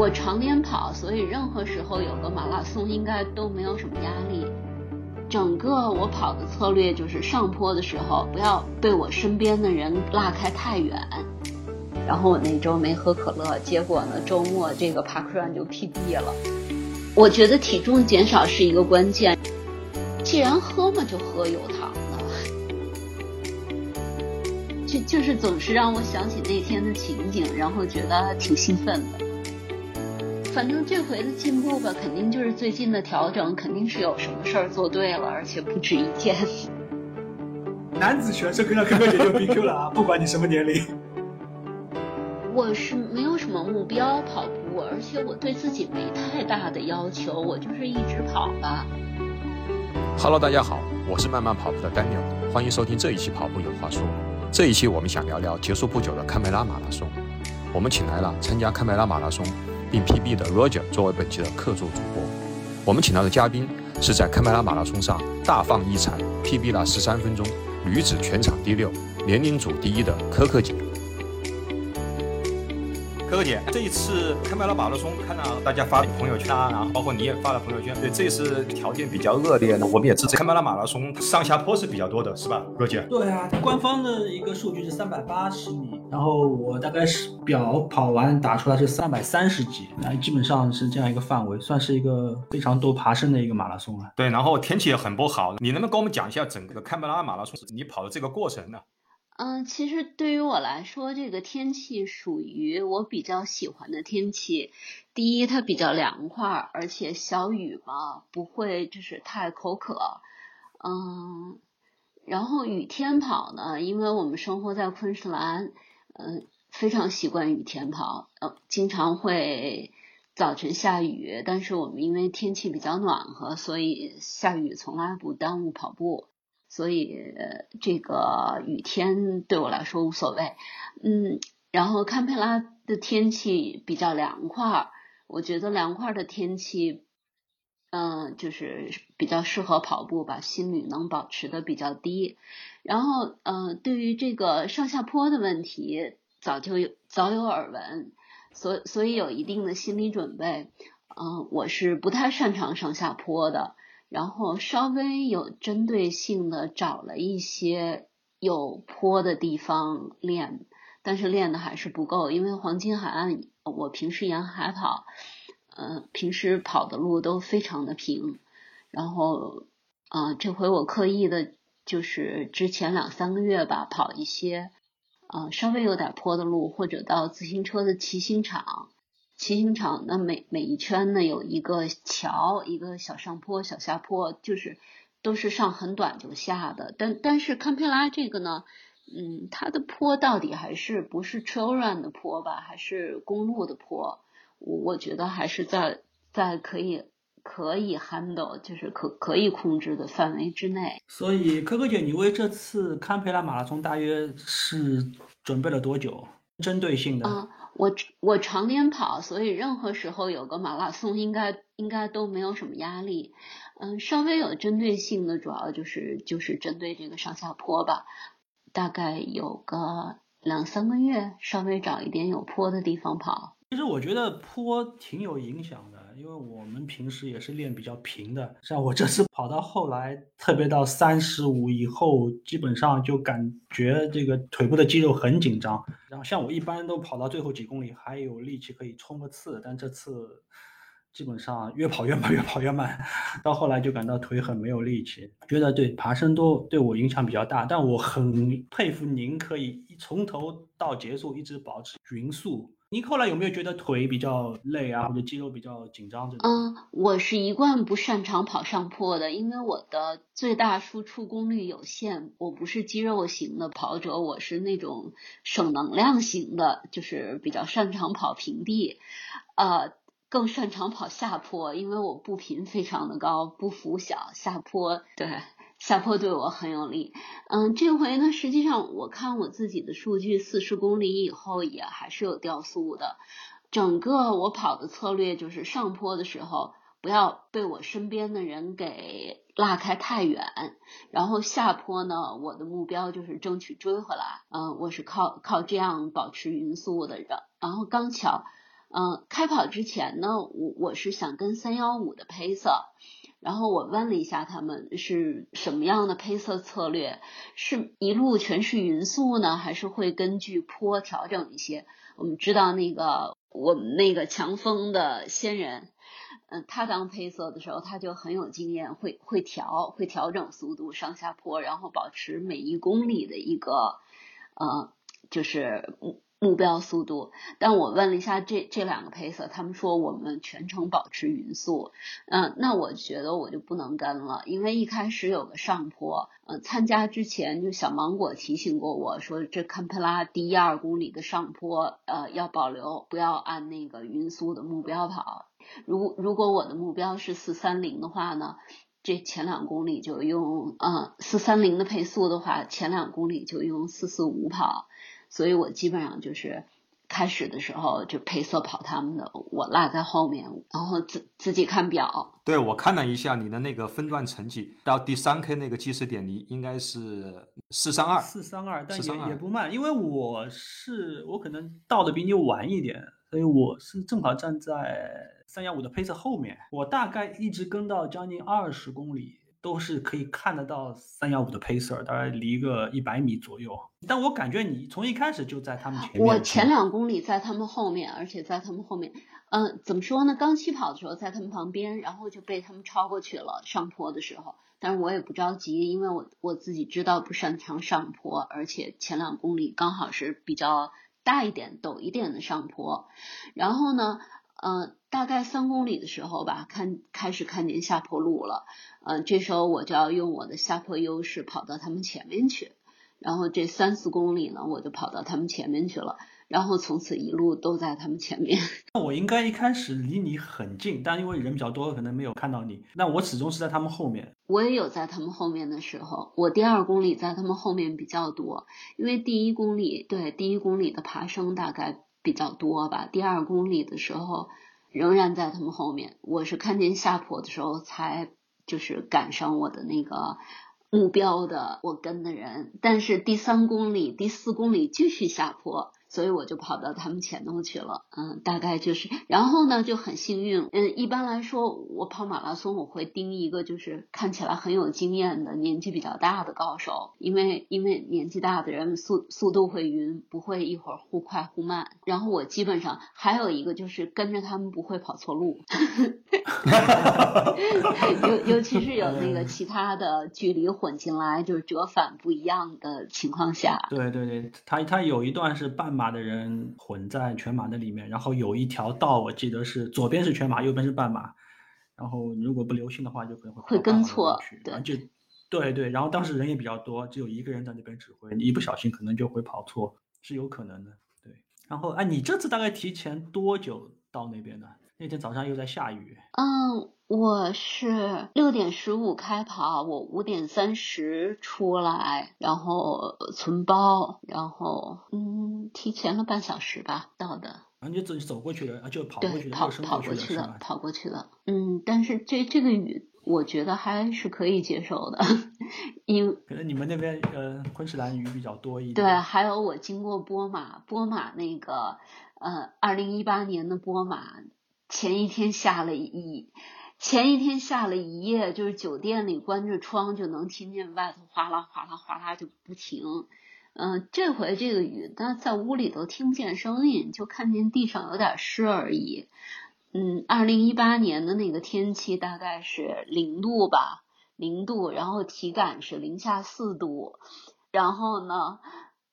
我常年跑，所以任何时候有个马拉松应该都没有什么压力。整个我跑的策略就是上坡的时候不要被我身边的人拉开太远。然后我那周没喝可乐，结果呢周末这个 park run 就 PB 了。我觉得体重减少是一个关键。既然喝嘛，就喝有糖的。就就是总是让我想起那天的情景，然后觉得挺兴奋的。反正这回的进步吧，肯定就是最近的调整，肯定是有什么事儿做对了，而且不止一件。男子选手跟上哥哥姐就 BQ 了啊！不管你什么年龄。我是没有什么目标跑步，而且我对自己没太大的要求，我就是一直跑吧。Hello，大家好，我是慢慢跑步的 Daniel，欢迎收听这一期《跑步有话说》。这一期我们想聊聊结束不久的堪培拉马拉松。我们请来了参加堪培拉马拉松。并 PB 的 Roger 作为本期的客座主播，我们请到的嘉宾是在堪培拉马拉松上大放异彩，PB 了十三分钟，女子全场第六，年龄组第一的可可姐。可可姐，这一次堪培拉马拉松，看到大家发朋友圈啊，然后包括你也发了朋友圈，对，这次条件比较恶劣，呢，我们也支持堪培拉马拉松上下坡是比较多的，是吧，可可姐？对啊，官方的一个数据是三百八十米，然后我大概是表跑完打出来是三百三十几，那基本上是这样一个范围，算是一个非常多爬升的一个马拉松了。对，然后天气也很不好，你能不能跟我们讲一下整个堪培拉马拉松你跑的这个过程呢？嗯，其实对于我来说，这个天气属于我比较喜欢的天气。第一，它比较凉快，而且小雨嘛，不会就是太口渴。嗯，然后雨天跑呢，因为我们生活在昆士兰，嗯，非常习惯雨天跑，呃，经常会早晨下雨，但是我们因为天气比较暖和，所以下雨从来不耽误跑步。所以这个雨天对我来说无所谓，嗯，然后堪培拉的天气比较凉快，我觉得凉快的天气，嗯，就是比较适合跑步，吧心率能保持的比较低。然后，嗯，对于这个上下坡的问题，早就有早有耳闻，所所以有一定的心理准备。嗯，我是不太擅长上下坡的。然后稍微有针对性的找了一些有坡的地方练，但是练的还是不够，因为黄金海岸我平时沿海跑，呃，平时跑的路都非常的平，然后，啊，这回我刻意的就是之前两三个月吧，跑一些，啊，稍微有点坡的路，或者到自行车的骑行场。骑行场那每每一圈呢有一个桥，一个小上坡、小下坡，就是都是上很短就下的。但但是堪培拉这个呢，嗯，它的坡到底还是不是 trail run 的坡吧，还是公路的坡？我我觉得还是在在可以可以 handle，就是可可以控制的范围之内。所以，可可姐，你为这次堪培拉马拉松大约是准备了多久？针对性的。嗯我我常年跑，所以任何时候有个马拉松，应该应该都没有什么压力。嗯，稍微有针对性的，主要就是就是针对这个上下坡吧。大概有个两三个月，稍微找一点有坡的地方跑。其实我觉得坡挺有影响的。因为我们平时也是练比较平的，像我这次跑到后来，特别到三十五以后，基本上就感觉这个腿部的肌肉很紧张。然后像我一般都跑到最后几公里还有力气可以冲个刺，但这次基本上越跑越慢，越跑越慢，到后来就感到腿很没有力气，觉得对爬升都对我影响比较大。但我很佩服您可以从头到结束一直保持匀速。你后来有没有觉得腿比较累啊，或者肌肉比较紧张这种？嗯，我是一贯不擅长跑上坡的，因为我的最大输出功率有限。我不是肌肉型的跑者，我是那种省能量型的，就是比较擅长跑平地，呃，更擅长跑下坡，因为我步频非常的高，步幅小，下坡对。下坡对我很有利，嗯，这回呢，实际上我看我自己的数据，四十公里以后也还是有掉速的。整个我跑的策略就是上坡的时候不要被我身边的人给拉开太远，然后下坡呢，我的目标就是争取追回来。嗯，我是靠靠这样保持匀速的。然然后刚巧嗯，开跑之前呢，我我是想跟三幺五的配色，然后我问了一下他们是什么样的配色策略，是一路全是匀速呢，还是会根据坡调整一些？我们知道那个我们那个强风的仙人。嗯，他当配色的时候，他就很有经验，会会调，会调整速度上下坡，然后保持每一公里的一个呃，就是目标速度。但我问了一下这这两个配色，他们说我们全程保持匀速。嗯，那我觉得我就不能跟了，因为一开始有个上坡，嗯，参加之前就小芒果提醒过我说，这堪培拉第一二公里的上坡，呃，要保留，不要按那个匀速的目标跑。如如果我的目标是四三零的话呢，这前两公里就用嗯四三零的配速的话，前两公里就用四四五跑，所以我基本上就是开始的时候就配色跑他们的，我落在后面，然后自自己看表。对，我看了一下你的那个分段成绩，到第三 K 那个计时点，你应该是四三二，四三二，但也也不慢，因为我是我可能到的比你晚一点，所以我是正好站在。三幺五的配色后面，我大概一直跟到将近二十公里，都是可以看得到三幺五的配色，大概离个一百米左右。但我感觉你从一开始就在他们前面。我前两公里在他们后面，而且在他们后面，嗯，怎么说呢？刚起跑的时候在他们旁边，然后就被他们超过去了。上坡的时候，但是我也不着急，因为我我自己知道不擅长上坡，而且前两公里刚好是比较大一点、陡一点的上坡。然后呢？嗯，大概三公里的时候吧，看开始看见下坡路了。嗯，这时候我就要用我的下坡优势跑到他们前面去。然后这三四公里呢，我就跑到他们前面去了。然后从此一路都在他们前面。那我应该一开始离你很近，但因为人比较多，可能没有看到你。那我始终是在他们后面。我也有在他们后面的时候，我第二公里在他们后面比较多，因为第一公里对第一公里的爬升大概。比较多吧，第二公里的时候仍然在他们后面。我是看见下坡的时候才就是赶上我的那个目标的，我跟的人。但是第三公里、第四公里继续下坡。所以我就跑到他们前头去了，嗯，大概就是，然后呢就很幸运，嗯，一般来说我跑马拉松我会盯一个就是看起来很有经验的年纪比较大的高手，因为因为年纪大的人速速度会匀，不会一会儿忽快忽慢。然后我基本上还有一个就是跟着他们不会跑错路，哈哈哈尤尤其是有那个其他的距离混进来，就是折返不一样的情况下。对对对，他他有一段是半。马的人混在全马的里面，然后有一条道，我记得是左边是全马，右边是半马。然后如果不留心的话，就可能会会跟错。对，就对对。然后当时人也比较多，只有一个人在那边指挥，你一不小心可能就会跑错，是有可能的。对。然后哎，你这次大概提前多久到那边的？那天早上又在下雨。嗯。我是六点十五开跑，我五点三十出来，然后存包，然后嗯，提前了半小时吧到的。啊，你自己走过去的，就跑过去的，跑跑过去的，跑过去的。嗯，但是这这个雨，我觉得还是可以接受的，因为可能你们那边呃昆士兰雨比较多一点。对，还有我经过波马，波马那个呃，二零一八年的波马前一天下了一。前一天下了一夜，就是酒店里关着窗就能听见外头哗啦哗啦哗啦就不停。嗯，这回这个雨，但在屋里头听不见声音，就看见地上有点湿而已。嗯，二零一八年的那个天气大概是零度吧，零度，然后体感是零下四度，然后呢。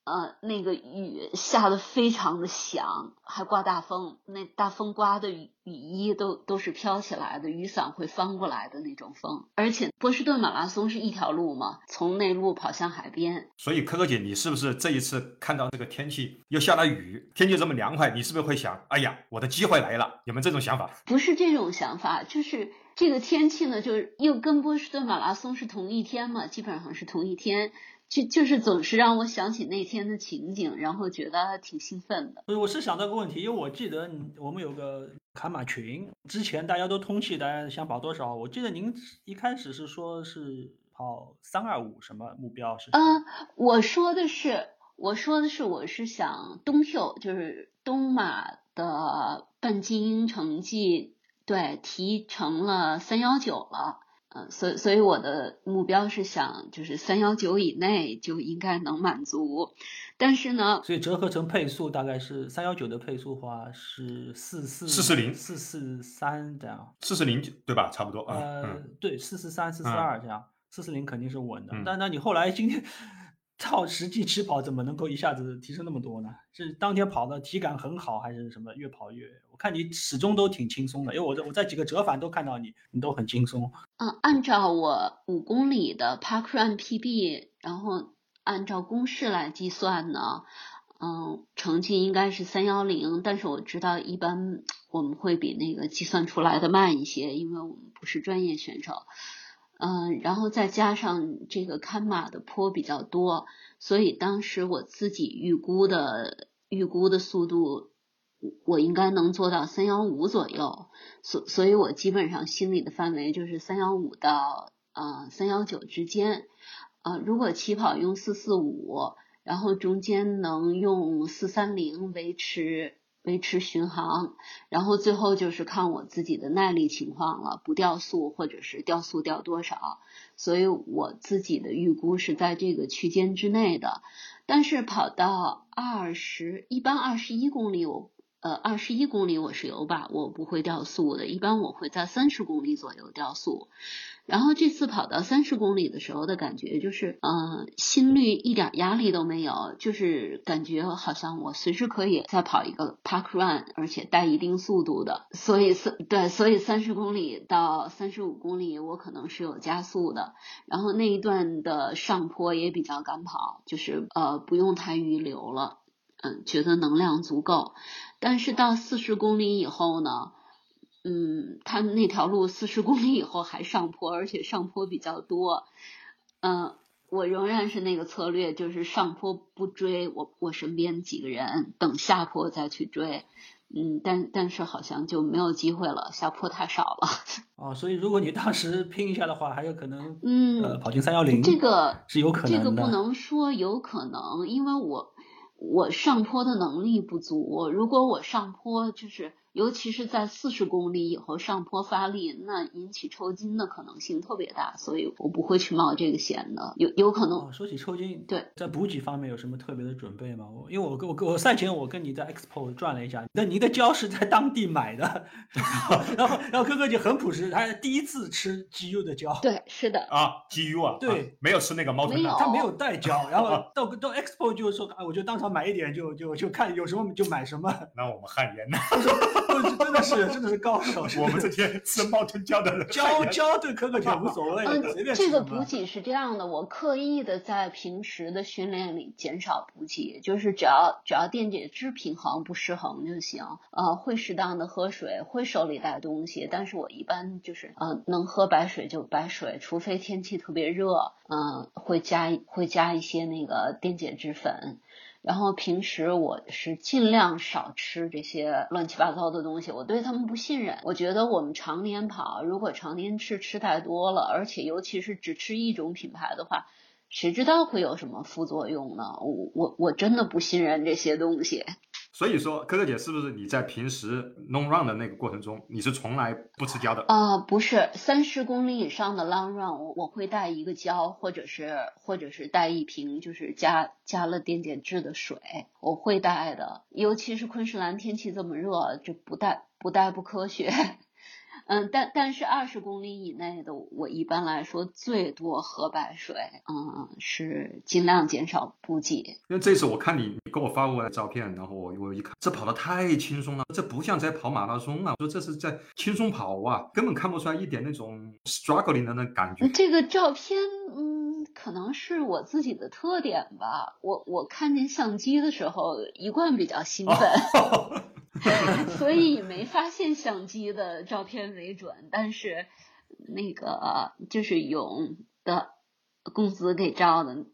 呃，那个雨下的非常的响，还刮大风，那大风刮的雨雨衣都都是飘起来的，雨伞会翻过来的那种风。而且波士顿马拉松是一条路嘛，从内陆跑向海边。所以，可可姐，你是不是这一次看到这个天气又下了雨，天气这么凉快，你是不是会想，哎呀，我的机会来了？有没有这种想法？不是这种想法，就是这个天气呢，就是又跟波士顿马拉松是同一天嘛，基本上是同一天。就就是总是让我想起那天的情景，然后觉得挺兴奋的。我是想到个问题，因为我记得我们有个卡马群，之前大家都通气，大家想跑多少？我记得您一开始是说是跑三二五，什么目标是？嗯，我说的是，我说的是，我是想东秀，就是东马。的半精英成绩，对，提成了三幺九了。嗯，所以所以我的目标是想，就是三幺九以内就应该能满足。但是呢，所以折合成配速大概是三幺九的配速话是四四四四零四四三这样。四四零对吧？差不多啊。呃，对，四四三四四二这样，四四零肯定是稳的。嗯但那你后来今天到实际起跑，怎么能够一下子提升那么多呢？是当天跑的体感很好，还是什么越跑越？我看你始终都挺轻松的，因为我在我在几个折返都看到你，你都很轻松。嗯，按照我五公里的 Park Run PB，然后按照公式来计算呢，嗯，成绩应该是三幺零，但是我知道一般我们会比那个计算出来的慢一些，因为我们不是专业选手。嗯，然后再加上这个看马的坡比较多，所以当时我自己预估的预估的速度，我应该能做到三幺五左右。所所以，我基本上心里的范围就是三幺五到呃三幺九之间。呃，如果起跑用四四五，然后中间能用四三零维持维持巡航，然后最后就是看我自己的耐力情况了，不掉速或者是掉速掉多少。所以我自己的预估是在这个区间之内的。但是跑到二十，一般二十一公里我。呃，二十一公里我是有把握不会掉速的，一般我会在三十公里左右掉速。然后这次跑到三十公里的时候的感觉就是，嗯、呃，心率一点压力都没有，就是感觉好像我随时可以再跑一个 park run，而且带一定速度的。所以三对，所以三十公里到三十五公里我可能是有加速的。然后那一段的上坡也比较敢跑，就是呃不用太预留了。嗯，觉得能量足够，但是到四十公里以后呢，嗯，他那条路四十公里以后还上坡，而且上坡比较多。嗯，我仍然是那个策略，就是上坡不追，我我身边几个人等下坡再去追。嗯，但但是好像就没有机会了，下坡太少了。哦，所以如果你当时拼一下的话，还有可能，嗯，呃，跑进三幺零，这个是有可能的。这个不能说有可能，因为我。我上坡的能力不足，如果我上坡就是，尤其是在四十公里以后上坡发力，那引起抽筋的可能性特别大，所以我不会去冒这个险的。有有可能、哦。说起抽筋，对，在补给方面有什么特别的准备吗？我因为我跟我跟我赛前我跟你在 Expo 转了一下，那您的胶是在当地买的，然后然后哥哥就很朴实，他第一次吃 GU 的胶，对，是的啊，GU 啊，对，啊、没有吃那个猫头鹰他没有带胶，然后到到 Expo 就说啊，我就当场买一点就就就看有什么就买什么。那我们汗颜 呢？真的是真的是高手。我们这些吃猫吞胶的人，胶胶对可可就无所谓，嗯随便，这个补给是这样的，我刻意的在平时的训练里减少补给，就是只要只要电解质平衡不失衡就行。呃，会适当的喝水，会手里带东西，但是我一般就是呃能喝白水就白水，除非天气特别热，嗯、呃，会加会加一些那个电解质粉。然后平时我是尽量少吃这些乱七八糟的东西，我对他们不信任。我觉得我们常年跑，如果常年吃吃太多了，而且尤其是只吃一种品牌的话，谁知道会有什么副作用呢？我我我真的不信任这些东西。所以说，可可姐是不是你在平时弄 run 的那个过程中，你是从来不吃胶的？啊、不是，三十公里以上的 long run，我我会带一个胶，或者是或者是带一瓶就是加加了电解质的水，我会带的。尤其是昆士兰天气这么热，就不带不带不科学。嗯，但但是二十公里以内的，我一般来说最多喝白水，嗯，是尽量减少补给。因为这次我看你你给我发过来照片，然后我我一看，这跑得太轻松了，这不像在跑马拉松啊，说这是在轻松跑啊，根本看不出来一点那种 struggling 的那感觉。这个照片，嗯，可能是我自己的特点吧。我我看见相机的时候，一贯比较兴奋。哦 所以没发现相机的照片为准，但是那个就是勇的公子给照的，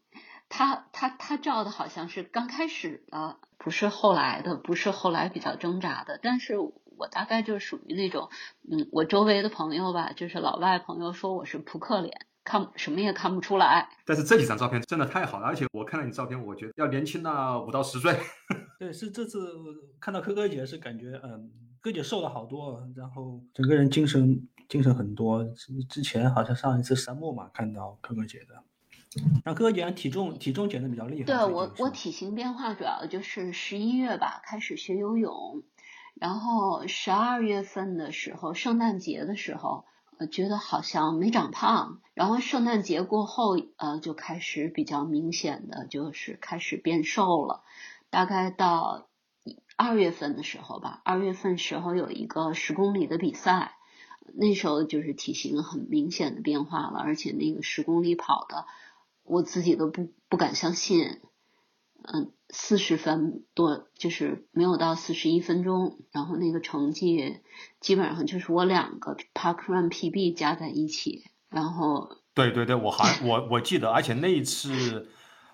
他他他照的好像是刚开始的，不是后来的，不是后来比较挣扎的，但是我大概就属于那种，嗯，我周围的朋友吧，就是老外朋友说我是扑克脸。看什么也看不出来。但是这几张照片真的太好了，而且我看到你照片，我觉得要年轻了五到十岁。对，是这次看到珂珂姐是感觉，嗯，珂姐瘦了好多，然后整个人精神精神很多。之前好像上一次沙漠嘛，看到珂珂姐的。那珂珂姐体重体重减的比较厉害。对我我体型变化主要就是十一月吧开始学游泳，然后十二月份的时候，圣诞节的时候，觉得好像没长胖，然后圣诞节过后，呃，就开始比较明显的就是开始变瘦了，大概到二月份的时候吧，二月份时候有一个十公里的比赛，那时候就是体型很明显的变化了，而且那个十公里跑的。我自己都不不敢相信，嗯，四十分多就是没有到四十一分钟，然后那个成绩基本上就是我两个 Park Run PB 加在一起，然后对对对，我还我我记得，而且那一次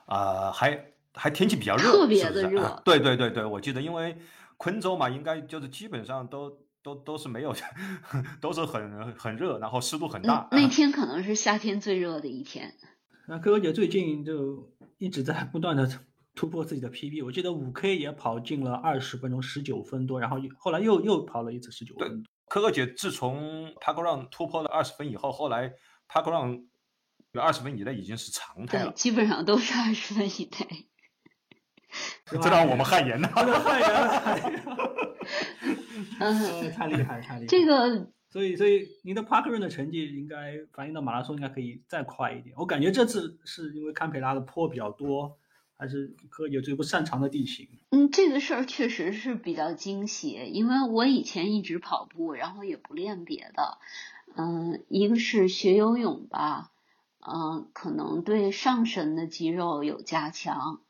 啊还还天气比较热，特别的热，对对对对，我记得，因为昆州嘛，应该就是基本上都都都是没有，都是很很热，然后湿度很大，那天可能是夏天最热的一天。那哥哥姐最近就一直在不断的突破自己的 PB，我记得五 K 也跑进了二十分钟，十九分多，然后后来又又跑了一次十九分。珂珂姐自从 Park Run 突破了二十分以后，后来 Park Run 有二十分以内已经是常态了，基本上都是二十分以内。这让我们汗颜呐，汗颜 嗯，太厉害，太厉害。这个。所以，所以您的 Park Run 的成绩应该反映到马拉松，应该可以再快一点。我感觉这次是因为堪培拉的坡比较多，还是可有最不擅长的地形？嗯，这个事儿确实是比较惊喜，因为我以前一直跑步，然后也不练别的。嗯，一个是学游泳吧，嗯，可能对上身的肌肉有加强，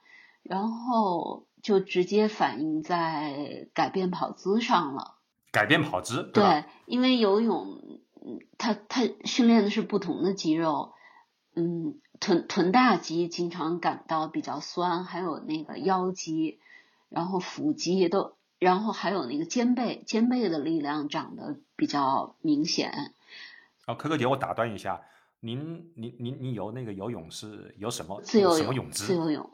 然后就直接反映在改变跑姿上了。改变跑姿，对，因为游泳，嗯，它它训练的是不同的肌肉，嗯，臀臀大肌经常感到比较酸，还有那个腰肌，然后腹肌都，然后还有那个肩背，肩背的力量长得比较明显。啊，可可姐，我打断一下，您您您您游那个游泳是游什么？自由什么泳姿？自由泳。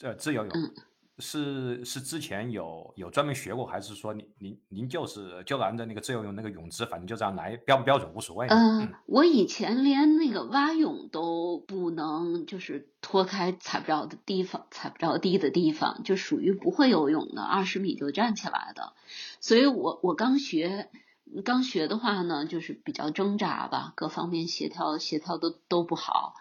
呃，自由泳。嗯。是是之前有有专门学过，还是说您您您就是就按照那个自由泳那个泳姿，反正就这样来，标不标准无所谓。嗯，我以前连那个蛙泳都不能，就是脱开踩不着的地方，踩不着地的地方，就属于不会游泳的，二十米就站起来的。所以我我刚学刚学的话呢，就是比较挣扎吧，各方面协调协调都都不好。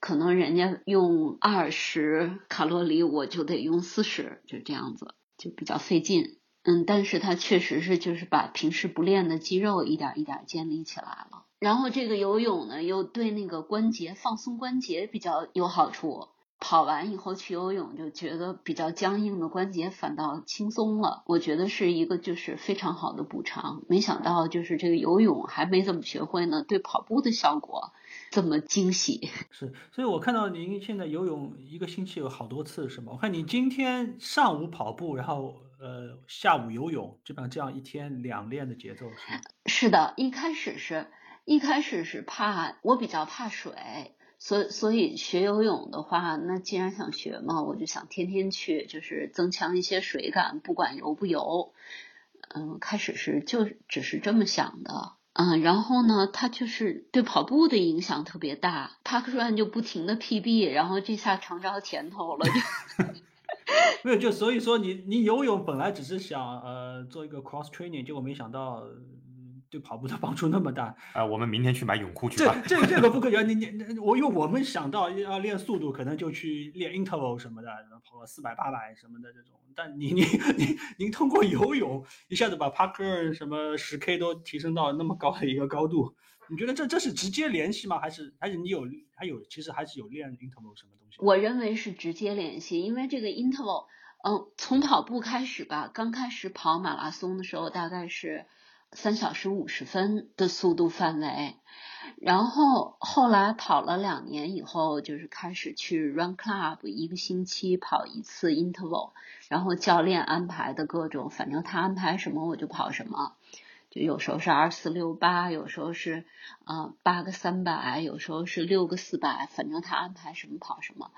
可能人家用二十卡路里，我就得用四十，就这样子，就比较费劲。嗯，但是它确实是就是把平时不练的肌肉一点一点建立起来了。然后这个游泳呢，又对那个关节放松关节比较有好处。跑完以后去游泳，就觉得比较僵硬的关节反倒轻松了。我觉得是一个就是非常好的补偿。没想到就是这个游泳还没怎么学会呢，对跑步的效果。这么惊喜 是，所以我看到您现在游泳一个星期有好多次是吗？我看你今天上午跑步，然后呃下午游泳，基本上这样一天两练的节奏是吗？是的，一开始是一开始是怕我比较怕水，所以所以学游泳的话，那既然想学嘛，我就想天天去，就是增强一些水感，不管游不游。嗯，开始是就只是这么想的。嗯，然后呢，他就是对跑步的影响特别大，Park Run 就不停的 PB，然后这下尝着甜头了。没有，就所以说你你游泳本来只是想呃做一个 cross training，结果没想到。对跑步的帮助那么大啊！我们明天去买泳裤去吧。这这这个不可以 啊！你你我因为我们想到要练速度，可能就去练 interval 什么的，跑个四百八百什么的这种。但你你你您通过游泳一下子把 Parker 什么十 K 都提升到那么高的一个高度，你觉得这这是直接联系吗？还是还是你有还有其实还是有练 interval 什么东西？我认为是直接联系，因为这个 interval，嗯，从跑步开始吧，刚开始跑马拉松的时候大概是。三小时五十分的速度范围，然后后来跑了两年以后，就是开始去 Run Club，一个星期跑一次 interval，然后教练安排的各种，反正他安排什么我就跑什么，就有时候是二四六八，有时候是啊八个三百，有时候是六个四百，反正他安排什么跑什么。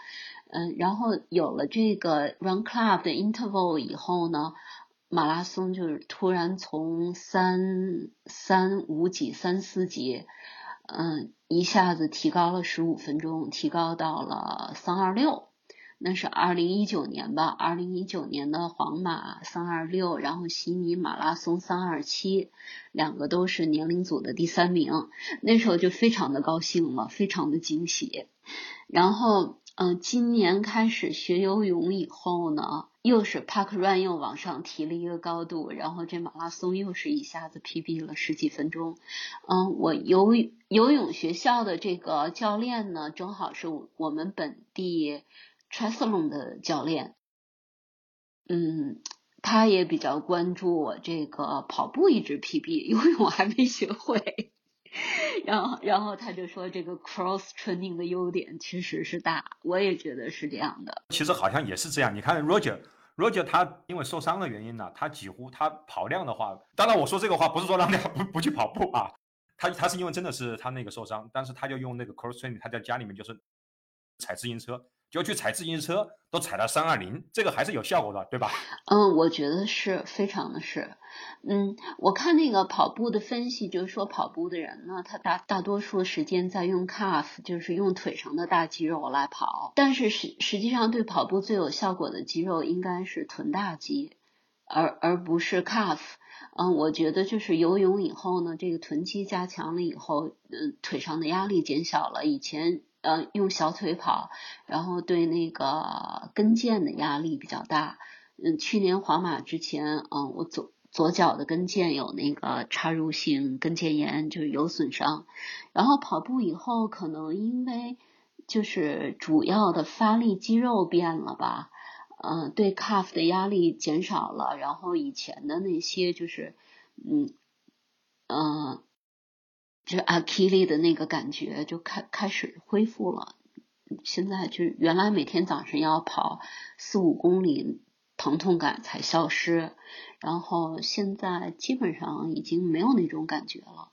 嗯，然后有了这个 Run Club 的 Interval 以后呢，马拉松就是突然从三三五几、三四几，嗯，一下子提高了十五分钟，提高到了三二六。那是二零一九年吧，二零一九年的皇马三二六，然后悉尼马拉松三二七，两个都是年龄组的第三名，那时候就非常的高兴了，非常的惊喜。然后，嗯，今年开始学游泳以后呢，又是 Park Run 又往上提了一个高度，然后这马拉松又是一下子 PB 了十几分钟。嗯，我游游泳学校的这个教练呢，正好是我们本地。Triathlon 的教练，嗯，他也比较关注我这个跑步一直 PB，游泳还没学会。然后，然后他就说这个 cross training 的优点其实是大，我也觉得是这样的。其实好像也是这样。你看 Roger Roger 他因为受伤的原因呢，他几乎他跑量的话，当然我说这个话不是说让他 不不去跑步啊，他他是因为真的是他那个受伤，但是他就用那个 cross training，他在家里面就是踩自行车。就去踩自行车，都踩到三二零，这个还是有效果的，对吧？嗯，我觉得是非常的是，嗯，我看那个跑步的分析，就是说跑步的人呢，他大大多数时间在用 calf，就是用腿上的大肌肉来跑，但是实实际上对跑步最有效果的肌肉应该是臀大肌，而而不是 calf。嗯，我觉得就是游泳以后呢，这个臀肌加强了以后，嗯，腿上的压力减小了，以前。呃，用小腿跑，然后对那个跟腱的压力比较大。嗯，去年皇马之前，嗯，我走左脚的跟腱有那个插入性跟腱炎，就是有损伤。然后跑步以后，可能因为就是主要的发力肌肉变了吧，嗯，对 calf 的压力减少了，然后以前的那些就是，嗯，嗯。就是阿基里的那个感觉就开开始恢复了，现在就原来每天早上要跑四五公里，疼痛感才消失，然后现在基本上已经没有那种感觉了。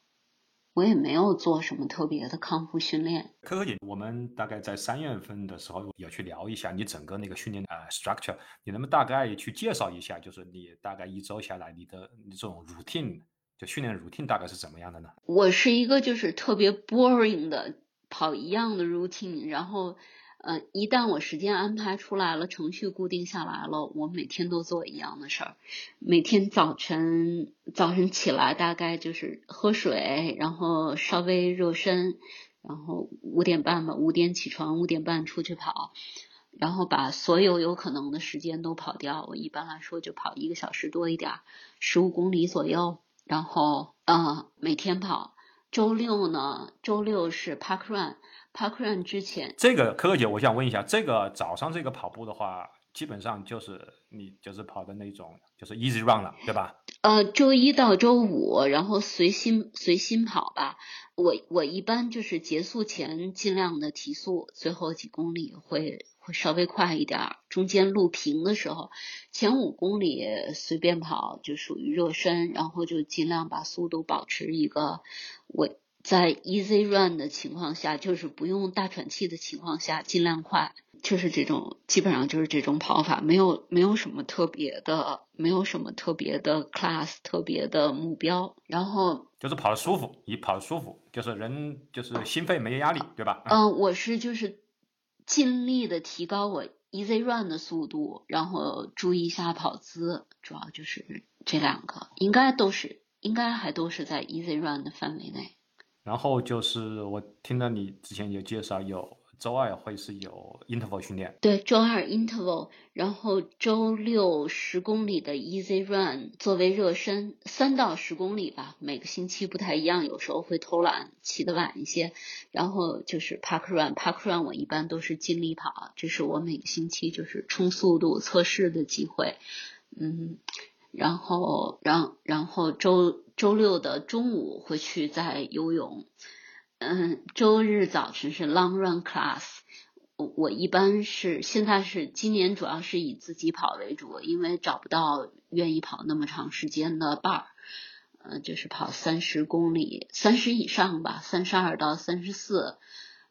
我也没有做什么特别的康复训练。可可姐，我们大概在三月份的时候也去聊一下你整个那个训练呃 structure，你能不能大概去介绍一下，就是你大概一周下来你的这种 routine？就训练 routine 大概是怎么样的呢？我是一个就是特别 boring 的跑一样的 routine，然后呃一旦我时间安排出来了，程序固定下来了，我每天都做一样的事儿。每天早晨早晨起来大概就是喝水，然后稍微热身，然后五点半吧，五点起床，五点半出去跑，然后把所有有可能的时间都跑掉。我一般来说就跑一个小时多一点，十五公里左右。然后，呃，每天跑。周六呢？周六是 Park run Run，Park Run 之前。这个可可姐，我想问一下，这个早上这个跑步的话，基本上就是你就是跑的那种，就是 Easy Run 了，对吧？呃，周一到周五，然后随心随心跑吧。我我一般就是结束前尽量的提速，最后几公里会。会稍微快一点，中间路平的时候，前五公里随便跑就属于热身，然后就尽量把速度保持一个稳，在 easy run 的情况下，就是不用大喘气的情况下，尽量快，就是这种，基本上就是这种跑法，没有没有什么特别的，没有什么特别的 class，特别的目标，然后就是跑的舒服，你跑的舒服，就是人就是心肺没压力，对吧？嗯，我是就是。尽力的提高我 easy run 的速度，然后注意一下跑姿，主要就是这两个，应该都是，应该还都是在 easy run 的范围内。然后就是我听到你之前有介绍有。周二会是有 interval 训练，对，周二 interval，然后周六十公里的 easy run 作为热身，三到十公里吧，每个星期不太一样，有时候会偷懒，起得晚一些。然后就是 park run，park run 我一般都是尽力跑，这是我每个星期就是冲速度测试的机会。嗯，然后，然然后周周六的中午会去再游泳。嗯，周日早晨是 long run class，我我一般是现在是今年主要是以自己跑为主，因为找不到愿意跑那么长时间的伴儿。呃，就是跑三十公里，三十以上吧，三十二到三十四。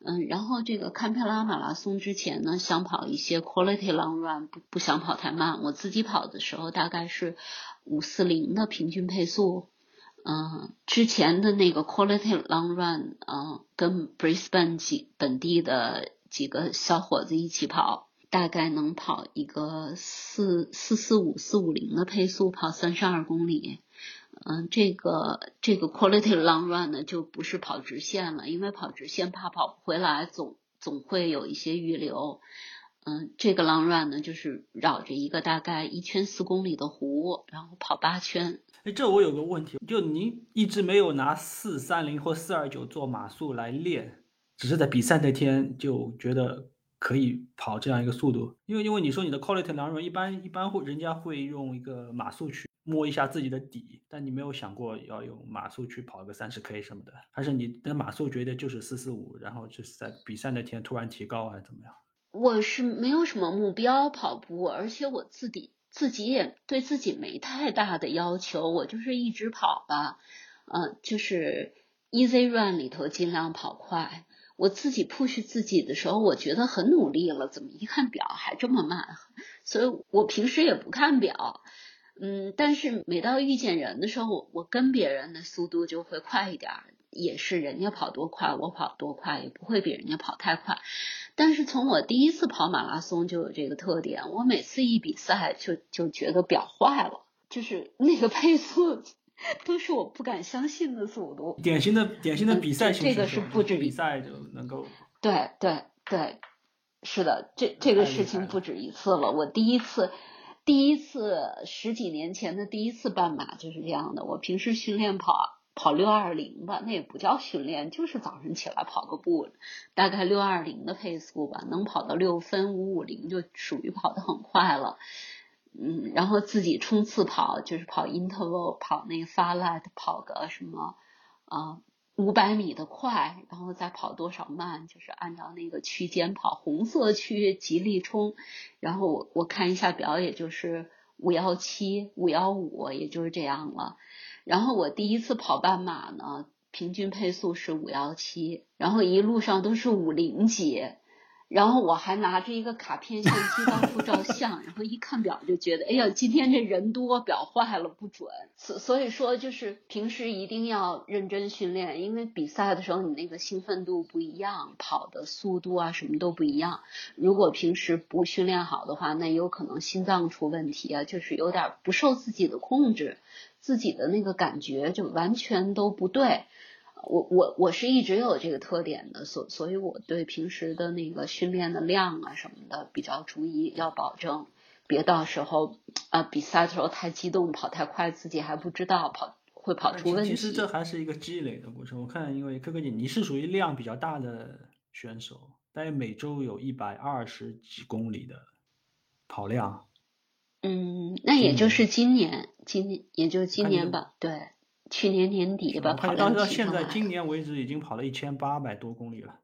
嗯，然后这个堪培拉马拉松之前呢，想跑一些 quality long run，不不想跑太慢。我自己跑的时候大概是五四零的平均配速。嗯，之前的那个 quality long run，嗯，跟 Brisbane 几本地的几个小伙子一起跑，大概能跑一个四四四五四五零的配速，跑三十二公里。嗯，这个这个 quality long run 呢，就不是跑直线了，因为跑直线怕跑不回来，总总会有一些预留。嗯，这个 long run 呢，就是绕着一个大概一圈四公里的湖，然后跑八圈。哎，这我有个问题，就您一直没有拿四三零或四二九做码速来练，只是在比赛那天就觉得可以跑这样一个速度，因为因为你说你的 quality long run 一般一般会人家会用一个码速去。摸一下自己的底，但你没有想过要用马速去跑个三十 K 什么的，还是你的马速觉得就是四四五，然后就是在比赛那天突然提高还是怎么样？我是没有什么目标跑步，而且我自己自己也对自己没太大的要求，我就是一直跑吧，嗯，就是 easy run 里头尽量跑快。我自己 push 自己的时候，我觉得很努力了，怎么一看表还这么慢？所以我平时也不看表。嗯，但是每到遇见人的时候，我跟别人的速度就会快一点，也是人家跑多快，我跑多快，也不会比人家跑太快。但是从我第一次跑马拉松就有这个特点，我每次一比赛就就觉得表坏了，就是那个配速都是我不敢相信的速度。典型的典型的比赛这个是不止比赛就能够。对对对，是的，这这个事情不止一次了。我第一次。第一次十几年前的第一次半马就是这样的。我平时训练跑跑六二零吧，那也不叫训练，就是早上起来跑个步，大概六二零的配速吧，能跑到六分五五零就属于跑得很快了。嗯，然后自己冲刺跑就是跑 interval，跑那个 far light，跑个什么啊？五百米的快，然后再跑多少慢，就是按照那个区间跑。红色区极力冲，然后我我看一下表，也就是五幺七、五幺五，也就是这样了。然后我第一次跑半马呢，平均配速是五幺七，然后一路上都是五零几。然后我还拿着一个卡片相机到处照相，然后一看表就觉得，哎呀，今天这人多，表坏了不准。所所以说，就是平时一定要认真训练，因为比赛的时候你那个兴奋度不一样，跑的速度啊什么都不一样。如果平时不训练好的话，那有可能心脏出问题啊，就是有点不受自己的控制，自己的那个感觉就完全都不对。我我我是一直有这个特点的，所所以我对平时的那个训练的量啊什么的比较注意，要保证别到时候啊比赛的时候太激动跑太快，自己还不知道跑会跑出问题。其实这还是一个积累的过程。我看因为哥哥你你是属于量比较大的选手，大概每周有一百二十几公里的跑量。嗯，那也就是今年，今年也就今年吧，对。去年年底吧，跑到到现在今。年为止已经跑了一千八百多公里了，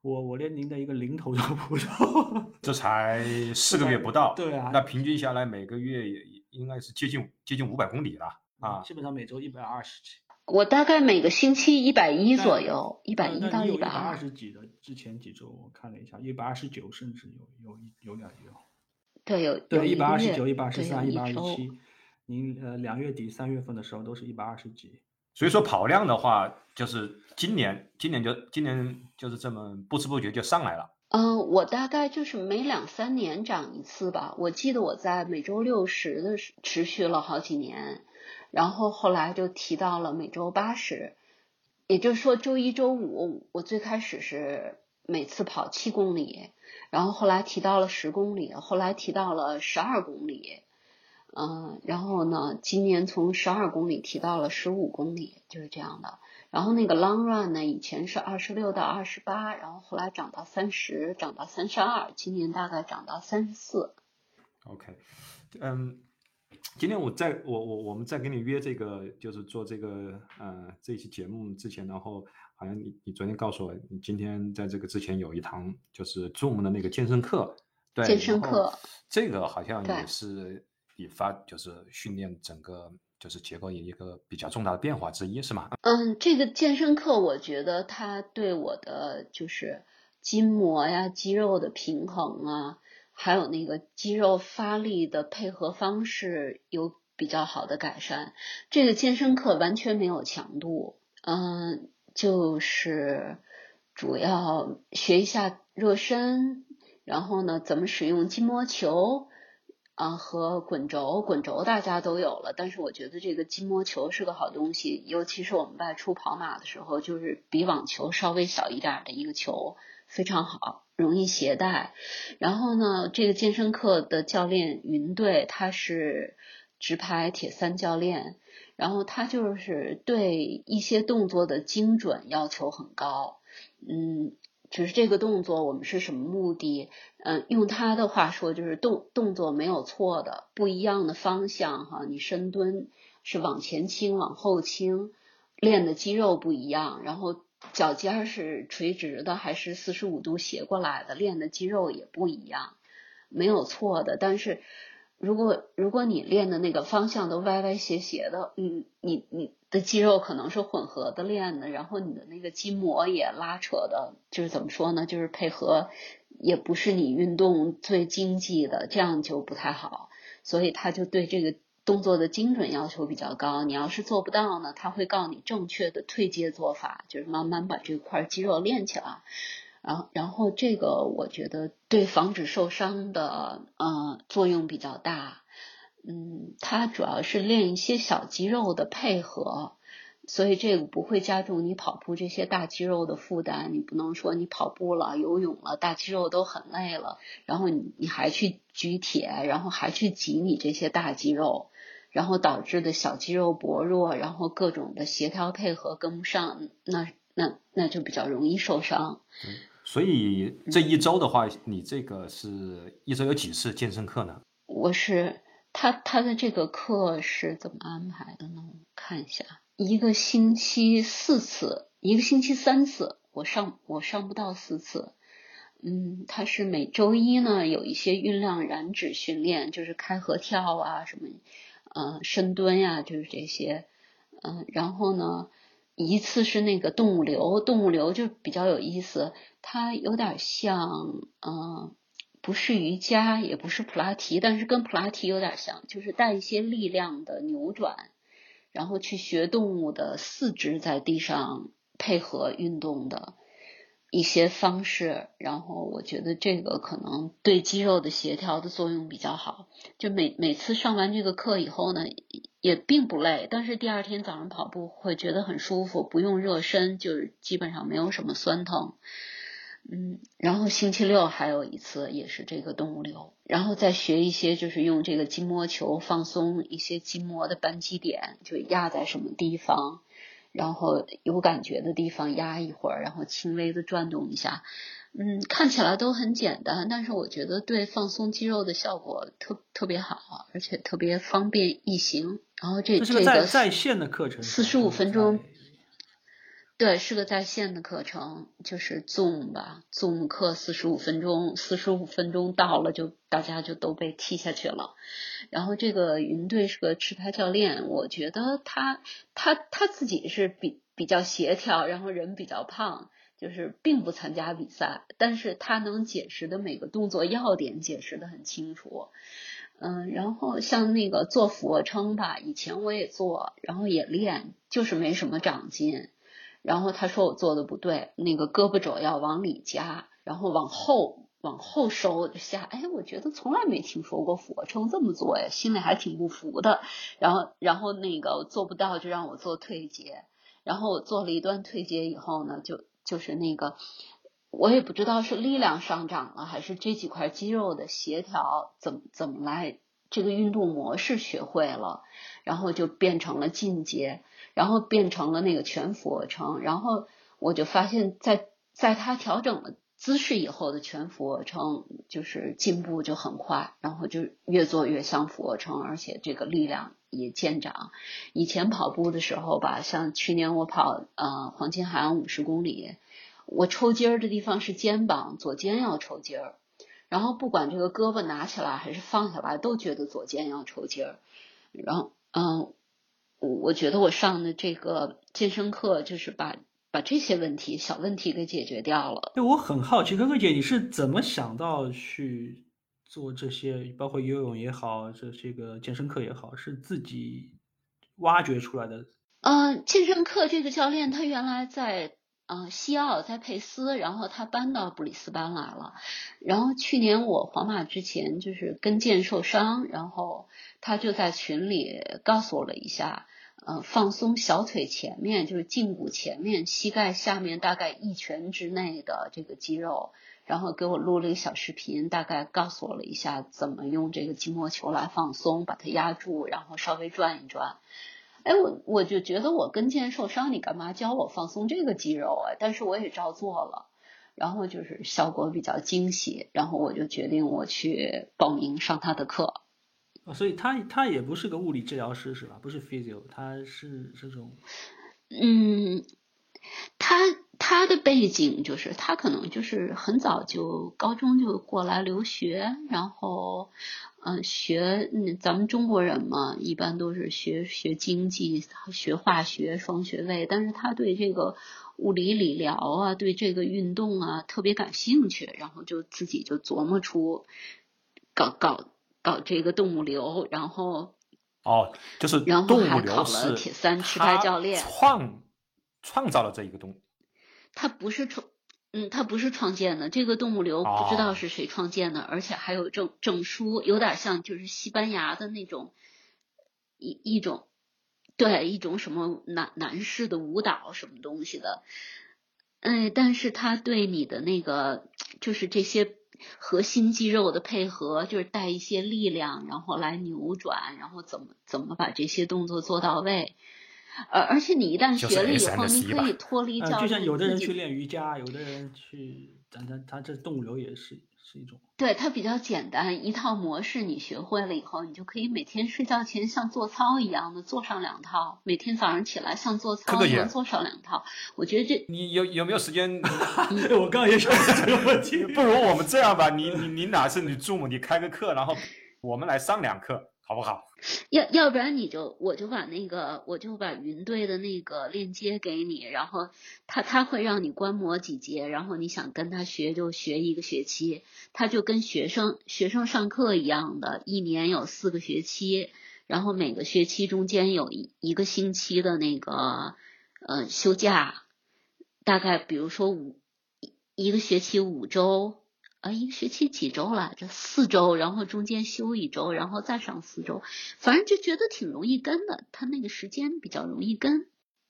我我连您的一个零头都不到，这才四个月不到，对啊，那平均下来每个月也应该是接近接近五百公里了啊，基本上每周一百二十几，我大概每个星期一百一左右，一百一到一百二十几的，之前几周我看了一下，一百二十九甚至有有有两有，对有对一百二十九、一百二十三、一百二十七。您呃两月底三月份的时候都是一百二十几，所以说跑量的话，就是今年今年就今年就是这么不知不觉就上来了。嗯，我大概就是每两三年涨一次吧。我记得我在每周六十的持续了好几年，然后后来就提到了每周八十，也就是说周一周五我最开始是每次跑七公里，然后后来提到了十公里，后来提到了十二公里。嗯，然后呢，今年从十二公里提到了十五公里，就是这样的。然后那个 long run 呢，以前是二十六到二十八，然后后来涨到三十，涨到三十二，今年大概涨到三十四。OK，嗯，今天我在我我我们在跟你约这个，就是做这个呃这期节目之前，然后好像你你昨天告诉我，你今天在这个之前有一堂就是 Zoom 的那个健身课，对，健身课，这个好像也是。你发就是训练整个就是结构一个比较重大的变化之一，是吗？嗯，这个健身课我觉得它对我的就是筋膜呀、肌肉的平衡啊，还有那个肌肉发力的配合方式有比较好的改善。这个健身课完全没有强度，嗯，就是主要学一下热身，然后呢，怎么使用筋膜球。啊，和滚轴，滚轴大家都有了，但是我觉得这个筋膜球是个好东西，尤其是我们外出跑马的时候，就是比网球稍微小一点的一个球，非常好，容易携带。然后呢，这个健身课的教练云队，他是直排铁三教练，然后他就是对一些动作的精准要求很高，嗯。只是这个动作，我们是什么目的？嗯，用他的话说，就是动动作没有错的，不一样的方向哈。你深蹲是往前倾，往后倾，练的肌肉不一样。然后脚尖是垂直的还是四十五度斜过来的，练的肌肉也不一样，没有错的。但是。如果如果你练的那个方向都歪歪斜斜的，嗯，你你肌肉可能是混合的练的，然后你的那个筋膜也拉扯的，就是怎么说呢？就是配合也不是你运动最经济的，这样就不太好。所以他就对这个动作的精准要求比较高。你要是做不到呢，他会告诉你正确的退阶做法，就是慢慢把这块肌肉练起来。然后，然后这个我觉得对防止受伤的呃作用比较大，嗯，它主要是练一些小肌肉的配合，所以这个不会加重你跑步这些大肌肉的负担。你不能说你跑步了、游泳了，大肌肉都很累了，然后你你还去举铁，然后还去挤你这些大肌肉，然后导致的小肌肉薄弱，然后各种的协调配合跟不上，那那那就比较容易受伤。所以这一周的话，你这个是一周有几次健身课呢？我是他他的这个课是怎么安排的呢？我看一下，一个星期四次，一个星期三次，我上我上不到四次。嗯，他是每周一呢有一些运量燃脂训练，就是开合跳啊什么，嗯，深蹲呀，就是这些，嗯，然后呢。一次是那个动物流，动物流就比较有意思，它有点像，嗯，不是瑜伽，也不是普拉提，但是跟普拉提有点像，就是带一些力量的扭转，然后去学动物的四肢在地上配合运动的。一些方式，然后我觉得这个可能对肌肉的协调的作用比较好。就每每次上完这个课以后呢，也并不累，但是第二天早上跑步会觉得很舒服，不用热身，就是基本上没有什么酸疼。嗯，然后星期六还有一次也是这个动物流，然后再学一些就是用这个筋膜球放松一些筋膜的扳机点，就压在什么地方。然后有感觉的地方压一会儿，然后轻微的转动一下，嗯，看起来都很简单，但是我觉得对放松肌肉的效果特特别好，而且特别方便易行。然后这这个在在线的课程，四十五分钟。对，是个在线的课程，就是 Zoom 吧，Zoom 课四十五分钟，四十五分钟到了就大家就都被踢下去了。然后这个云队是个持拍教练，我觉得他他他自己是比比较协调，然后人比较胖，就是并不参加比赛，但是他能解释的每个动作要点解释的很清楚。嗯，然后像那个做俯卧撑吧，以前我也做，然后也练，就是没什么长进。然后他说我做的不对，那个胳膊肘要往里夹，然后往后往后收下。哎，我觉得从来没听说过俯卧撑这么做呀，心里还挺不服的。然后然后那个做不到就让我做退阶，然后我做了一段退阶以后呢，就就是那个我也不知道是力量上涨了，还是这几块肌肉的协调怎么怎么来，这个运动模式学会了，然后就变成了进阶。然后变成了那个全俯卧撑，然后我就发现，在在他调整了姿势以后的全俯卧撑，就是进步就很快，然后就越做越像俯卧撑，而且这个力量也见长。以前跑步的时候吧，像去年我跑呃黄金海岸五十公里，我抽筋儿的地方是肩膀，左肩要抽筋儿，然后不管这个胳膊拿起来还是放下来，都觉得左肩要抽筋儿，然后嗯。我觉得我上的这个健身课就是把把这些问题小问题给解决掉了。对，我很好奇，可可姐你是怎么想到去做这些，包括游泳也好，这这个健身课也好，是自己挖掘出来的？嗯，健身课这个教练他原来在。啊，西奥在佩斯，然后他搬到布里斯班来了。然后去年我皇马之前就是跟腱受伤，然后他就在群里告诉我了一下，呃，放松小腿前面，就是胫骨前面、膝盖下面大概一拳之内的这个肌肉，然后给我录了一个小视频，大概告诉我了一下怎么用这个筋膜球来放松，把它压住，然后稍微转一转。哎，我我就觉得我跟腱受伤，你干嘛教我放松这个肌肉啊？但是我也照做了，然后就是效果比较惊喜，然后我就决定我去报名上他的课。哦，所以他他也不是个物理治疗师是吧？不是 physio，他是这种。嗯，他他的背景就是他可能就是很早就高中就过来留学，然后。嗯，学，咱们中国人嘛，一般都是学学经济、学化学双学位，但是他对这个物理理疗啊，对这个运动啊特别感兴趣，然后就自己就琢磨出搞搞搞这个动物流，然后哦，就是然后还考了铁三持牌教练，创创造了这一个东，他不是创。嗯，他不是创建的，这个动物流不知道是谁创建的，而且还有证证书，有点像就是西班牙的那种一一种，对，一种什么男男士的舞蹈什么东西的，哎，但是他对你的那个就是这些核心肌肉的配合，就是带一些力量，然后来扭转，然后怎么怎么把这些动作做到位。而而且你一旦学了以后，你可以脱离教就像有的人去练瑜伽，有的人去，咱咱他这动物流也是是一种。对，它比较简单，一套模式你学会了以后，你就可以每天睡觉前像做操一样的做上两套，每天早上起来像做操一样做上两套。我觉得这你有有没有时间？我刚也想这个问题，不如我们这样吧，你你你哪是你 Zoom，你开个课，然后我们来上两课。好不好？要要不然你就我就把那个我就把云队的那个链接给你，然后他他会让你观摩几节，然后你想跟他学就学一个学期，他就跟学生学生上课一样的，一年有四个学期，然后每个学期中间有一一个星期的那个呃休假，大概比如说五一个学期五周。啊，一个学期几周了？这？四周，然后中间休一周，然后再上四周，反正就觉得挺容易跟的。他那个时间比较容易跟，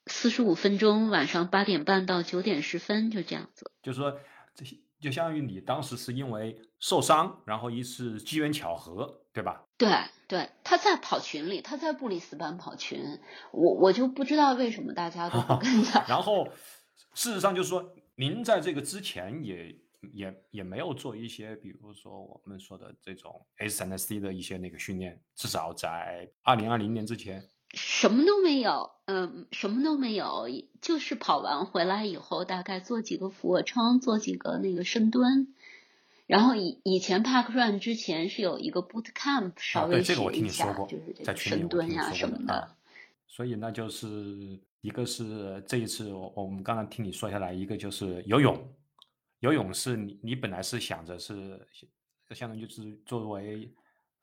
四十五分钟，晚上八点半到九点十分，就这样子。就是说，这些就相当于你当时是因为受伤，然后一次机缘巧合，对吧？对对，他在跑群里，他在布里斯班跑群，我我就不知道为什么大家都不跟他。然后，事实上就是说，您在这个之前也。也也没有做一些，比如说我们说的这种 S S D 的一些那个训练，至少在二零二零年之前，什么都没有，嗯，什么都没有，就是跑完回来以后，大概做几个俯卧撑，做几个那个深蹲，然后以以前 Park Run 之前是有一个 Boot Camp，稍微这个我听你说过，就是这个深蹲呀什么的。所以那就是一个是这一次我我们刚刚听你说下来，一个就是游泳。游泳是你，你本来是想着是，相当于就是作为，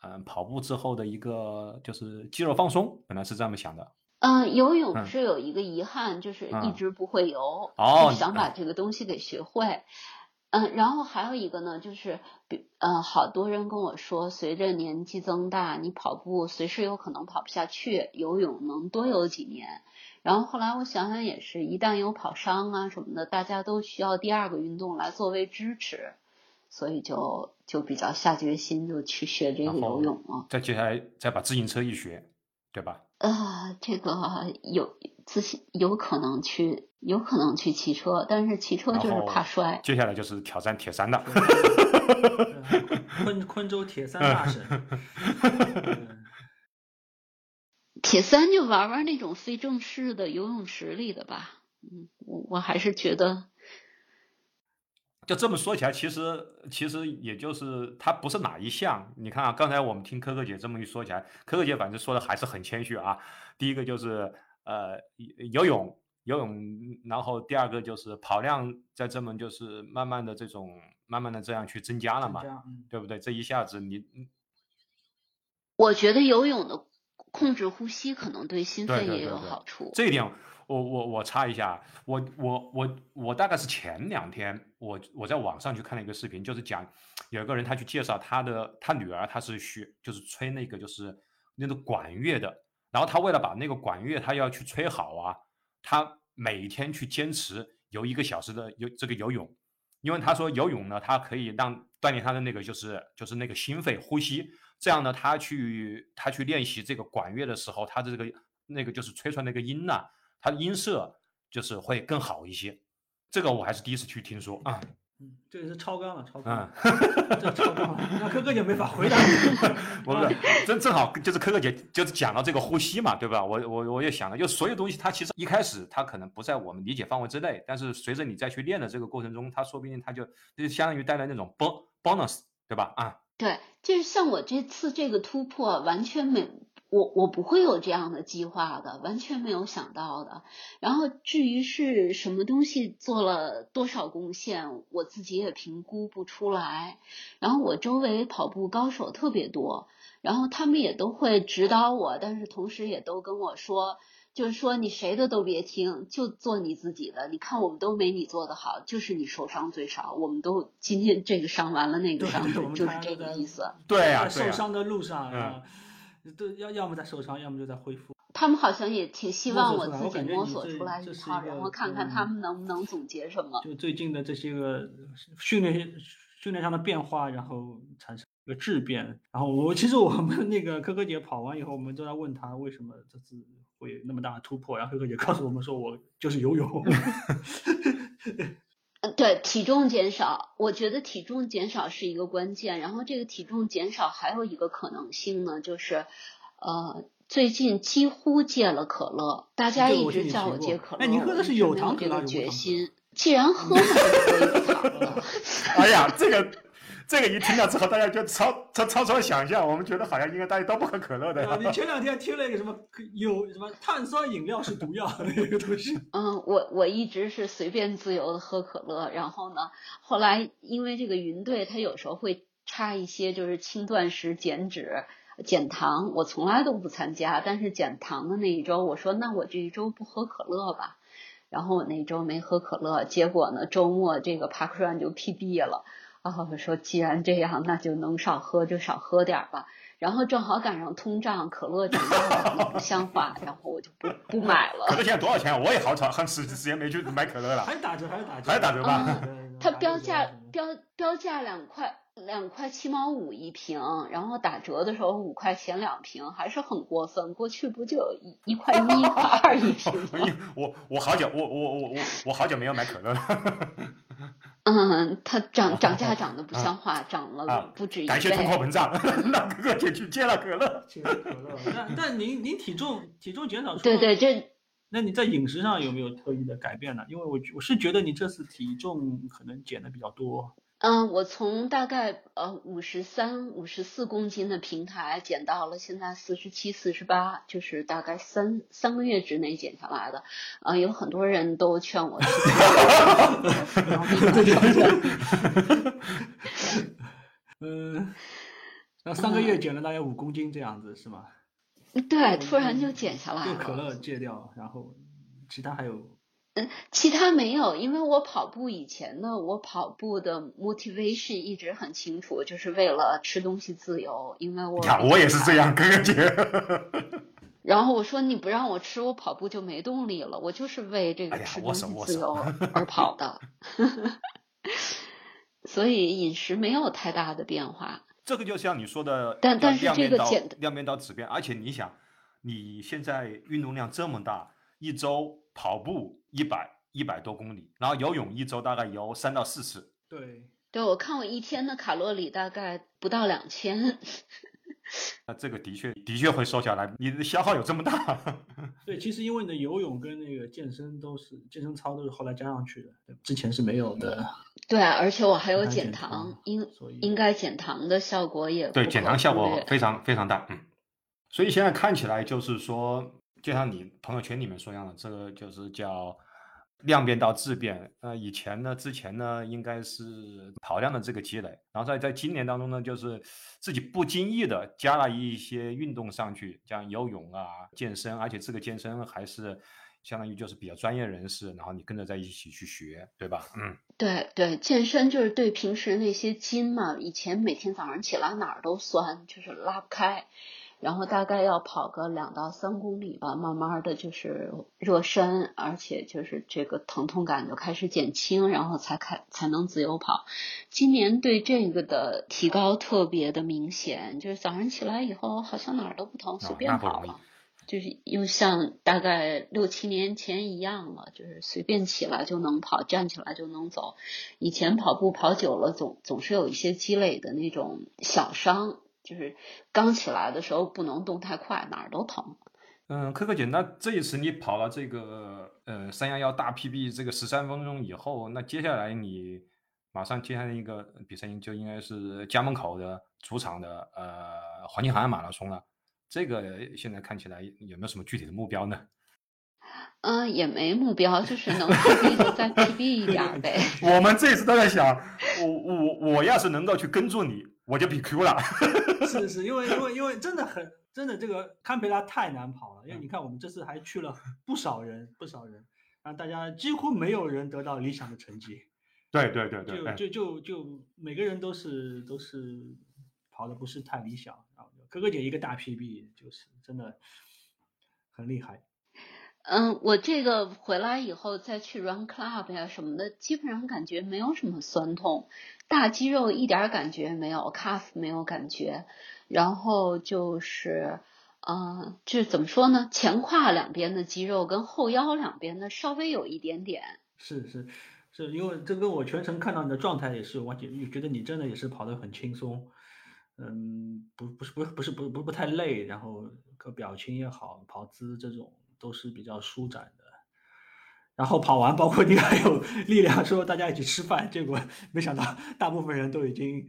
嗯，跑步之后的一个就是肌肉放松，本来是这么想的。嗯，游泳是有一个遗憾，就是一直不会游，想把这个东西给学会。嗯，然后还有一个呢，就是，比嗯，好多人跟我说，随着年纪增大，你跑步随时有可能跑不下去，游泳能多游几年。然后后来我想想也是，一旦有跑伤啊什么的，大家都需要第二个运动来作为支持，所以就就比较下决心就去学这个游泳了。再接下来再把自行车一学，对吧？呃，这个有自行有可能去，有可能去骑车，但是骑车就是怕摔。接下来就是挑战铁三的，昆昆州铁三大神。铁三就玩玩那种非正式的游泳池里的吧，嗯，我我还是觉得，就这么说起来，其实其实也就是它不是哪一项。你看啊，刚才我们听可可姐这么一说起来，可可姐反正说的还是很谦虚啊。第一个就是呃游泳，游泳，然后第二个就是跑量在这么就是慢慢的这种慢慢的这样去增加了嘛，嗯对不对？这一下子你，我觉得游泳的控制呼吸可能对心肺也有对对对对好处。这一点，我我我插一下，我我我我大概是前两天，我我在网上去看了一个视频，就是讲有一个人他去介绍他的他女儿，他是学就是吹那个就是那种管乐的，然后他为了把那个管乐他要去吹好啊，他每天去坚持游一个小时的游这个游泳，因为他说游泳呢，他可以让锻炼他的那个就是就是那个心肺呼吸，这样呢，他去他去练习这个管乐的时候，他的这个那个就是吹出来那个音呐、他的音色就是会更好一些。这个我还是第一次去听说啊，这个是超纲了，超纲嗯了，，这超纲了，那科科姐没法回答你。不是，正正好就是科科姐就是讲到这个呼吸嘛，对吧？我我我也想了，就所有东西它其实一开始它可能不在我们理解范围之内，但是随着你再去练的这个过程中，它说不定它就就相当于带来那种 bon bonus，对吧？啊，对，就是像我这次这个突破，完全没我我不会有这样的计划的，完全没有想到的。然后至于是什么东西做了多少贡献，我自己也评估不出来。然后我周围跑步高手特别多，然后他们也都会指导我，但是同时也都跟我说。就是说，你谁的都别听，就做你自己的。你看，我们都没你做的好，就是你受伤最少。我们都今天这个伤完了，那个伤对我们就是这个意思。对啊、受伤的路上嗯啊，都要要么在受伤，要么就在恢复。他们好像也挺希望摸索出来自己摸索出来一套，然后看看嗯他们能不能总结什么。就最近的这些个训练训练上的变化，然后产生一个质变。然后我其实我们那个科科姐跑完以后，我们都在问她为什么这次会有那么大的突破，然后科科姐告诉我们说，我就是游泳。呃，对，体重减少，我觉得体重减少是一个关键。然后这个体重减少还有一个可能性呢，就是呃，最近几乎戒了可乐，大家一直叫我戒可乐，哎你喝的是有糖可乐决心。既然喝，了就喝有糖了。哎呀，这个这个一听到之后，大家就超超超超想象，我们觉得好像应该大家都不喝可乐的。啊，你前两天听了一个什么有什么碳酸饮料是毒药那个东西。嗯，我我一直是随便自由的喝可乐，然后呢，后来因为这个云队，他有时候会插一些就是轻断食、减脂、减糖，我从来都不参加。但是减糖的那一周，我说那我这一周不喝可乐吧，然后我那一周没喝可乐，结果呢，周末这个 Park Run 就 PB 了。啊，我说既然这样，那就能少喝就少喝点儿吧。然后正好赶上通胀，可乐涨价了，不像话，然后我就不不买了。可乐现在多少钱？我也好长很 时时间没去买可乐了。还打折，还是打折，还打折吧嗯 它标价标标价两块两块七毛五一瓶，然后打折的时候五块钱两瓶，还是很过分。过去不就有一一块一、一块二一瓶吗？我我好久我我我我我好久没有买可乐了。嗯，它涨涨价涨得不像话，涨啊了不止一倍。感谢通货膨胀，那哥哥姐去戒了可乐。切可乐。但但您您体重体重减少，对对，，这那你在饮食上有没有特意的改变呢？因为我我是觉得你这次体重可能减的比较多。嗯，我从大概呃五十三、五十四公斤的平台减到了现在四十七、四十八，就是大概三三个月之内减下来的。呃，有很多人都劝我去 嗯，那三个月减了大概五公斤这样子是吗？对，突然就减下来就可了。乐戒掉，然后其他还有其他没有，因为我跑步以前呢，我跑步的 motivation 一直很清楚，就是为了吃东西自由。因为我呀我也是这样，哥哥姐。然后我说你不让我吃，我跑步就没动力了。我就是为这个吃东西自由 而跑的，所以饮食没有太大的变化。这个就像你说的，但但是这个减亮面到质变，而且你想，你现在运动量这么大，一周跑步一百一百多公里，然后游泳一周大概游三到四次，对对我看我一天的卡路里大概不到两千，那这个的确的确会瘦下来，你的消耗有这么大？对，其实因为你的游泳跟那个健身都是健身操都是后来加上去的，之前是没有的。对，而且我还有减糖，应应该减糖的效果也对，减糖效果非常非常大。嗯，所以现在看起来就是说，就像你朋友圈里面说一样的，这个就是叫量变到质变。呃，以前呢，之前呢，应该是跑量的这个积累，然后在在今年当中呢，就是自己不经意的加了一些运动上去，像游泳啊、健身，而且这个健身还是相当于就是比较专业人士，然后你跟着在一起去学，对吧？嗯。对对，健身就是对平时那些筋嘛，以前每天早上起来哪儿都酸，就是拉不开，然后大概要跑个两到三公里吧，慢慢的就是热身，而且就是这个疼痛感就开始减轻，然后才开才能自由跑。今年对这个的提高特别的明显，就是早上起来以后好像哪儿都不疼，随哦便跑了。就是又像大概六七年前一样了，就是随便起来就能跑，站起来就能走。以前跑步跑久了，总总是有一些积累的那种小伤，就是刚起来的时候不能动太快，哪儿都疼。嗯，可可姐，那这一次你跑了这个呃三幺幺大 PB 这个十三分钟以后，那接下来你马上接下来一个比赛就应该是家门口的主场的呃黄金海岸马拉松了。这个现在看起来有没有什么具体的目标呢？嗯，也没目标，就是能 PB 就再 PB 一点呗。我们这次都在想，我我我要是能够去跟住你，我就比 Q 了。是是，因为因为因为 真的很真的这个堪培拉太难跑了，因为你看我们这次还去了不少人不少人，让大家几乎没有人得到理想的成绩，对对对对，哎就就就就每个人都是都是跑的不是太理想，然后可可姐一个大 PB 就是真的很厉害。嗯，我这个回来以后再去 Run Club 呀什么的，基本上感觉没有什么酸痛，大肌肉一点感觉没有，calf 没有感觉，然后就是，嗯，这怎么说呢？前胯两边的肌肉跟后腰两边的稍微有一点点，是是是，因为这跟我全程看到你的状态也是完全，觉得你真的也是跑得很轻松，嗯，不不是不是不是不不不太累，然后个表情也好，跑姿这种都是比较舒展的。然后跑完，包括你还有力量说大家一起吃饭，结果没想到大部分人都已经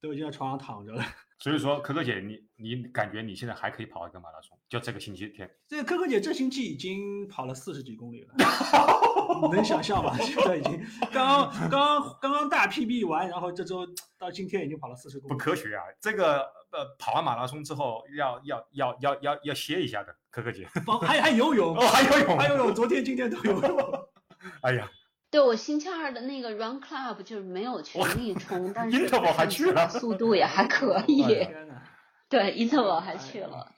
都已经在床上躺着了。所以说，可可姐，你你感觉你现在还可以跑一个马拉松？就这个星期天，这个可可姐这星期已经跑了四十几公里了，你能想象吗？现在已经刚刚刚刚大 PB 完，然后这周到今天已经跑了四十公里，不科学啊！这个呃，跑完马拉松之后要要要要要要歇一下的，可可姐。包还还游泳，哦，还游泳，还游泳，昨天今天都游泳。哎呀，对我星期二的那个 Run Club 就是没有全力冲，但是 interval 还去了速度也还可以。对，interval 还去了。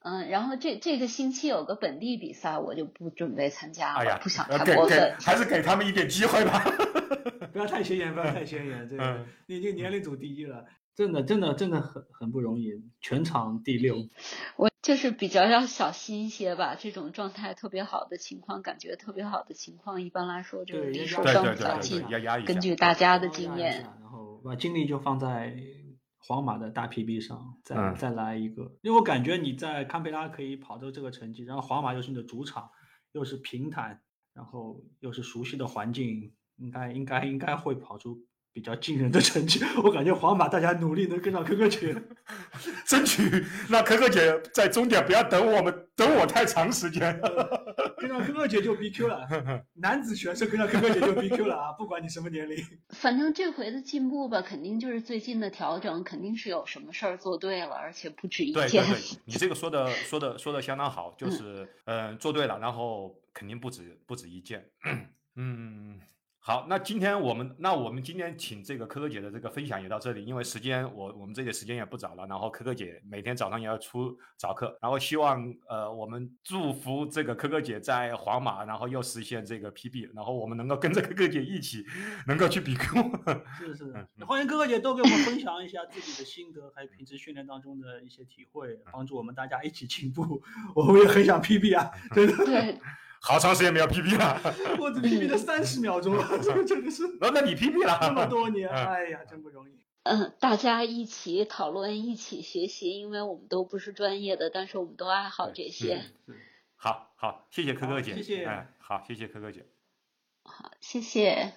嗯，然后这这个星期有个本地比赛，我就不准备参加了，哎呀，不想太过分。还是给他们一点机会吧。不要太显眼，不要太显眼，这个嗯你已经年龄组第一了，真的真的真的很很不容易，全场第六。我就是比较要小心一些吧，这种状态特别好的情况，感觉特别好的情况，一般来说就是受伤比较近对，。要压。根据大家的经验，然后把精力就放在皇马的大 PB 上，再、嗯再来一个。因为我感觉你在堪培拉可以跑到这个成绩，然后皇马又是你的主场，又是平坦，然后又是熟悉的环境，应该应该应该会跑出比较惊人的成绩。我感觉皇马大家努力能跟上可可姐。争取让可可姐在终点不要等我们等我太长时间。跟上可可姐就 BQ 了，男子选手跟上可可姐就 BQ 了啊！不管你什么年龄，反正这回的进步吧，肯定就是最近的调整，肯定是有什么事儿做对了，而且不止一件。对对对，你这个说的说的说的相当好，就是呃做对了，然后肯定不止不止一件。嗯，好，那今天我们那我们今天请这个可可姐的这个分享也到这里，因为时间我我们这里时间也不早了，然后可可姐每天早上也要出早课，然后希望呃我们祝福这个可可姐在皇马，然后又实现这个 PB，然后我们能够跟着可可姐一起能够去比 Q。是是嗯，欢迎哥哥姐多给我们分享一下自己的心得，还有平时训练当中的一些体会，帮助我们大家一起进步。我们也很想 PB 啊，真的，对，好长时间没有 PB 了，我只 PB 了三十秒钟了，这个真的是然后那你 PB 了，这么多年，嗯。哎呀，真不容易。嗯，大家一起讨论，一起学习，因为我们都不是专业的，但是我们都爱好这些。好好，谢谢可可姐，谢谢，哎，好，谢谢可可姐，好，谢谢。